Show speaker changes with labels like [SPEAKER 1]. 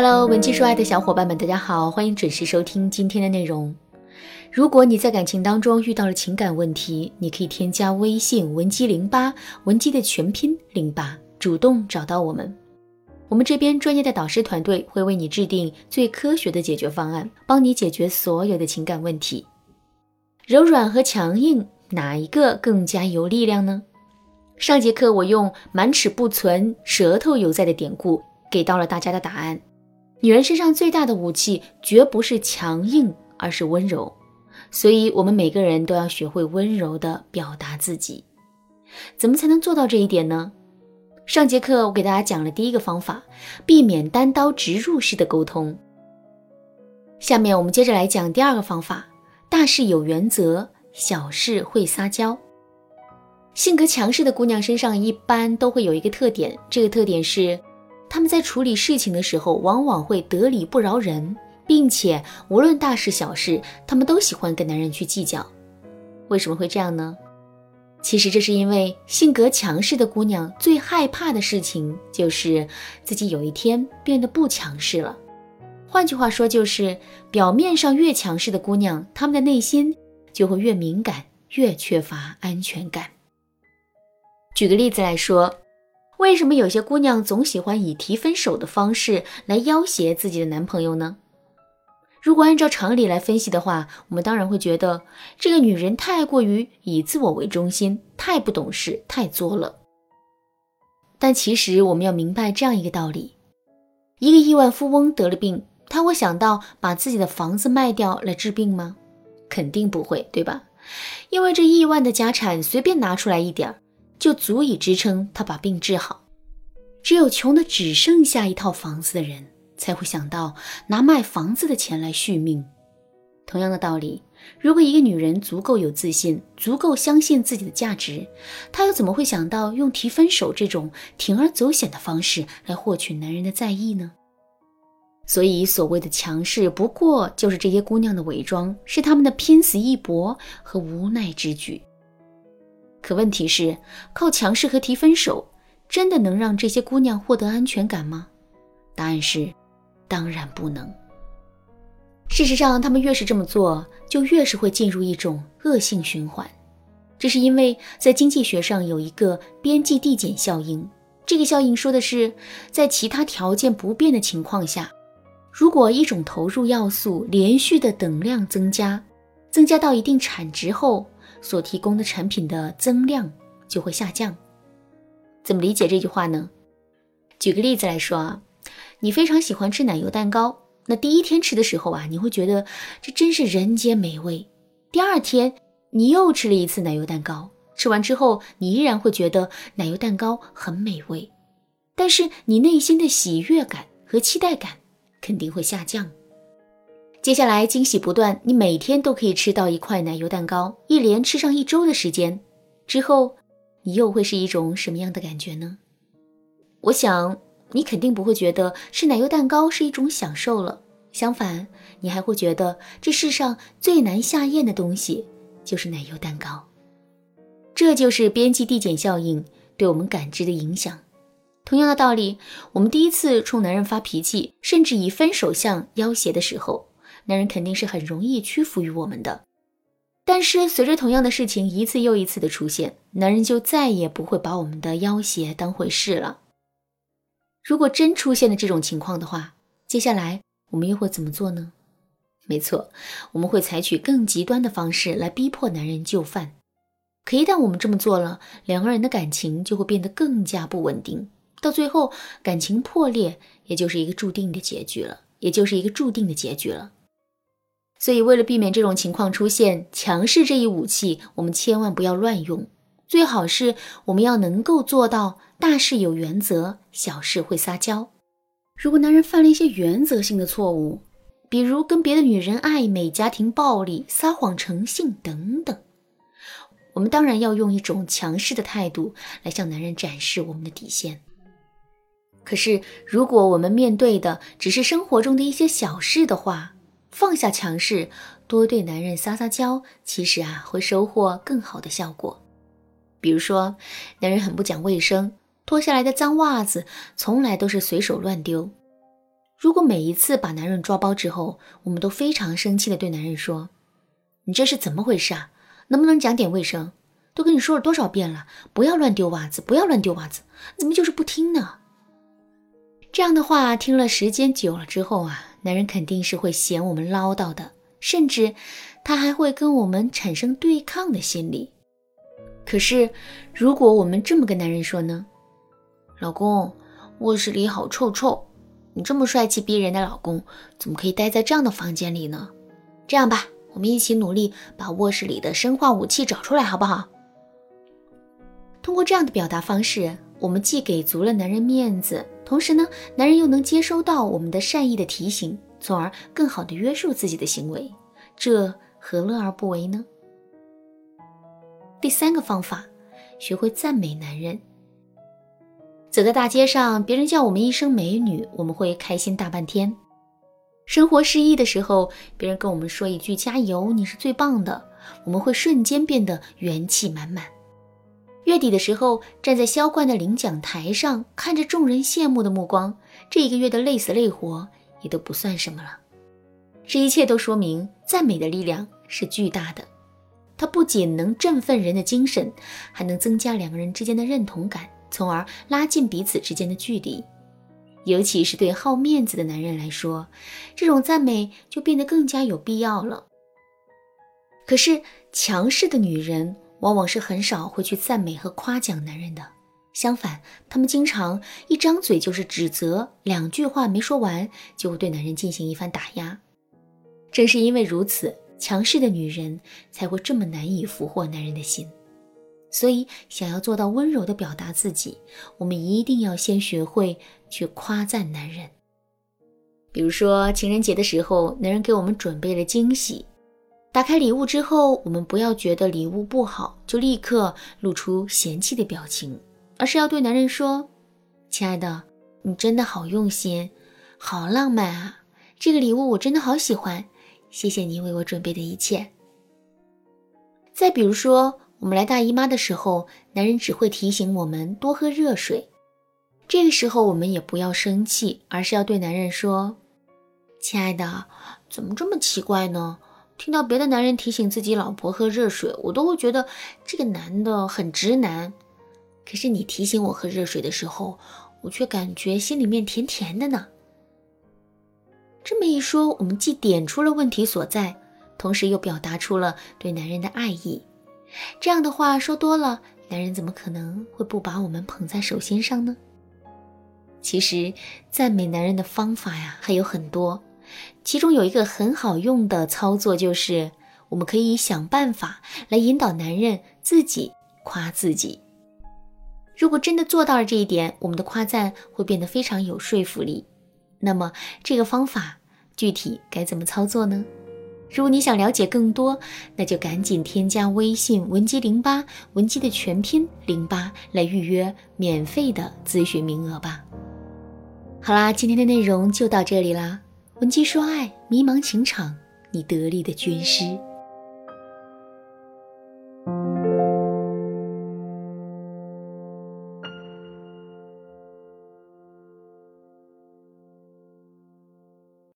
[SPEAKER 1] Hello，文姬说爱的小伙伴们，大家好，欢迎准时收听今天的内容。如果你在感情当中遇到了情感问题，你可以添加微信文姬零八，文姬的全拼零八，主动找到我们。我们这边专业的导师团队会为你制定最科学的解决方案，帮你解决所有的情感问题。柔软和强硬，哪一个更加有力量呢？上节课我用“满齿不存，舌头犹在”的典故给到了大家的答案。女人身上最大的武器，绝不是强硬，而是温柔。所以，我们每个人都要学会温柔地表达自己。怎么才能做到这一点呢？上节课我给大家讲了第一个方法，避免单刀直入式的沟通。下面我们接着来讲第二个方法：大事有原则，小事会撒娇。性格强势的姑娘身上一般都会有一个特点，这个特点是。他们在处理事情的时候，往往会得理不饶人，并且无论大事小事，他们都喜欢跟男人去计较。为什么会这样呢？其实这是因为性格强势的姑娘最害怕的事情就是自己有一天变得不强势了。换句话说，就是表面上越强势的姑娘，她们的内心就会越敏感，越缺乏安全感。举个例子来说。为什么有些姑娘总喜欢以提分手的方式来要挟自己的男朋友呢？如果按照常理来分析的话，我们当然会觉得这个女人太过于以自我为中心，太不懂事，太作了。但其实我们要明白这样一个道理：一个亿万富翁得了病，他会想到把自己的房子卖掉来治病吗？肯定不会，对吧？因为这亿万的家产随便拿出来一点儿。就足以支撑他把病治好。只有穷的只剩下一套房子的人，才会想到拿卖房子的钱来续命。同样的道理，如果一个女人足够有自信，足够相信自己的价值，她又怎么会想到用提分手这种铤而走险的方式来获取男人的在意呢？所以，所谓的强势，不过就是这些姑娘的伪装，是她们的拼死一搏和无奈之举。可问题是，靠强势和提分手，真的能让这些姑娘获得安全感吗？答案是，当然不能。事实上，他们越是这么做，就越是会进入一种恶性循环。这是因为在经济学上有一个边际递减效应。这个效应说的是，在其他条件不变的情况下，如果一种投入要素连续的等量增加，增加到一定产值后，所提供的产品的增量就会下降。怎么理解这句话呢？举个例子来说啊，你非常喜欢吃奶油蛋糕，那第一天吃的时候啊，你会觉得这真是人间美味。第二天你又吃了一次奶油蛋糕，吃完之后你依然会觉得奶油蛋糕很美味，但是你内心的喜悦感和期待感肯定会下降。接下来惊喜不断，你每天都可以吃到一块奶油蛋糕，一连吃上一周的时间之后，你又会是一种什么样的感觉呢？我想你肯定不会觉得吃奶油蛋糕是一种享受了，相反，你还会觉得这世上最难下咽的东西就是奶油蛋糕。这就是边际递减效应对我们感知的影响。同样的道理，我们第一次冲男人发脾气，甚至以分手相要挟的时候。男人肯定是很容易屈服于我们的，但是随着同样的事情一次又一次的出现，男人就再也不会把我们的要挟当回事了。如果真出现了这种情况的话，接下来我们又会怎么做呢？没错，我们会采取更极端的方式来逼迫男人就范。可一旦我们这么做了，两个人的感情就会变得更加不稳定，到最后感情破裂，也就是一个注定的结局了，也就是一个注定的结局了。所以，为了避免这种情况出现，强势这一武器我们千万不要乱用。最好是我们要能够做到大事有原则，小事会撒娇。如果男人犯了一些原则性的错误，比如跟别的女人暧昧、家庭暴力、撒谎成性等等，我们当然要用一种强势的态度来向男人展示我们的底线。可是，如果我们面对的只是生活中的一些小事的话，放下强势，多对男人撒撒娇，其实啊会收获更好的效果。比如说，男人很不讲卫生，脱下来的脏袜子从来都是随手乱丢。如果每一次把男人抓包之后，我们都非常生气的对男人说：“你这是怎么回事啊？能不能讲点卫生？都跟你说了多少遍了，不要乱丢袜子，不要乱丢袜子，怎么就是不听呢？”这样的话听了时间久了之后啊，男人肯定是会嫌我们唠叨的，甚至他还会跟我们产生对抗的心理。可是，如果我们这么跟男人说呢？老公，卧室里好臭臭。你这么帅气逼人的老公，怎么可以待在这样的房间里呢？这样吧，我们一起努力把卧室里的生化武器找出来，好不好？通过这样的表达方式，我们既给足了男人面子，同时呢，男人又能接收到我们的善意的提醒，从而更好的约束自己的行为，这何乐而不为呢？第三个方法，学会赞美男人。走在大街上，别人叫我们一声美女，我们会开心大半天；生活失意的时候，别人跟我们说一句加油，你是最棒的，我们会瞬间变得元气满满。月底的时候，站在销冠的领奖台上，看着众人羡慕的目光，这一个月的累死累活也都不算什么了。这一切都说明赞美的力量是巨大的，它不仅能振奋人的精神，还能增加两个人之间的认同感。从而拉近彼此之间的距离，尤其是对好面子的男人来说，这种赞美就变得更加有必要了。可是，强势的女人往往是很少会去赞美和夸奖男人的，相反，他们经常一张嘴就是指责，两句话没说完就会对男人进行一番打压。正是因为如此，强势的女人才会这么难以俘获男人的心。所以，想要做到温柔的表达自己，我们一定要先学会去夸赞男人。比如说，情人节的时候，男人给我们准备了惊喜，打开礼物之后，我们不要觉得礼物不好就立刻露出嫌弃的表情，而是要对男人说：“亲爱的，你真的好用心，好浪漫啊！这个礼物我真的好喜欢，谢谢你为我准备的一切。”再比如说。我们来大姨妈的时候，男人只会提醒我们多喝热水。这个时候我们也不要生气，而是要对男人说：“亲爱的，怎么这么奇怪呢？听到别的男人提醒自己老婆喝热水，我都会觉得这个男的很直男。可是你提醒我喝热水的时候，我却感觉心里面甜甜的呢。”这么一说，我们既点出了问题所在，同时又表达出了对男人的爱意。这样的话说多了，男人怎么可能会不把我们捧在手心上呢？其实，赞美男人的方法呀还有很多，其中有一个很好用的操作，就是我们可以想办法来引导男人自己夸自己。如果真的做到了这一点，我们的夸赞会变得非常有说服力。那么，这个方法具体该怎么操作呢？如果你想了解更多，那就赶紧添加微信文姬零八，文姬的全拼零八来预约免费的咨询名额吧。好啦，今天的内容就到这里啦。文姬说爱，迷茫情场，你得力的军师。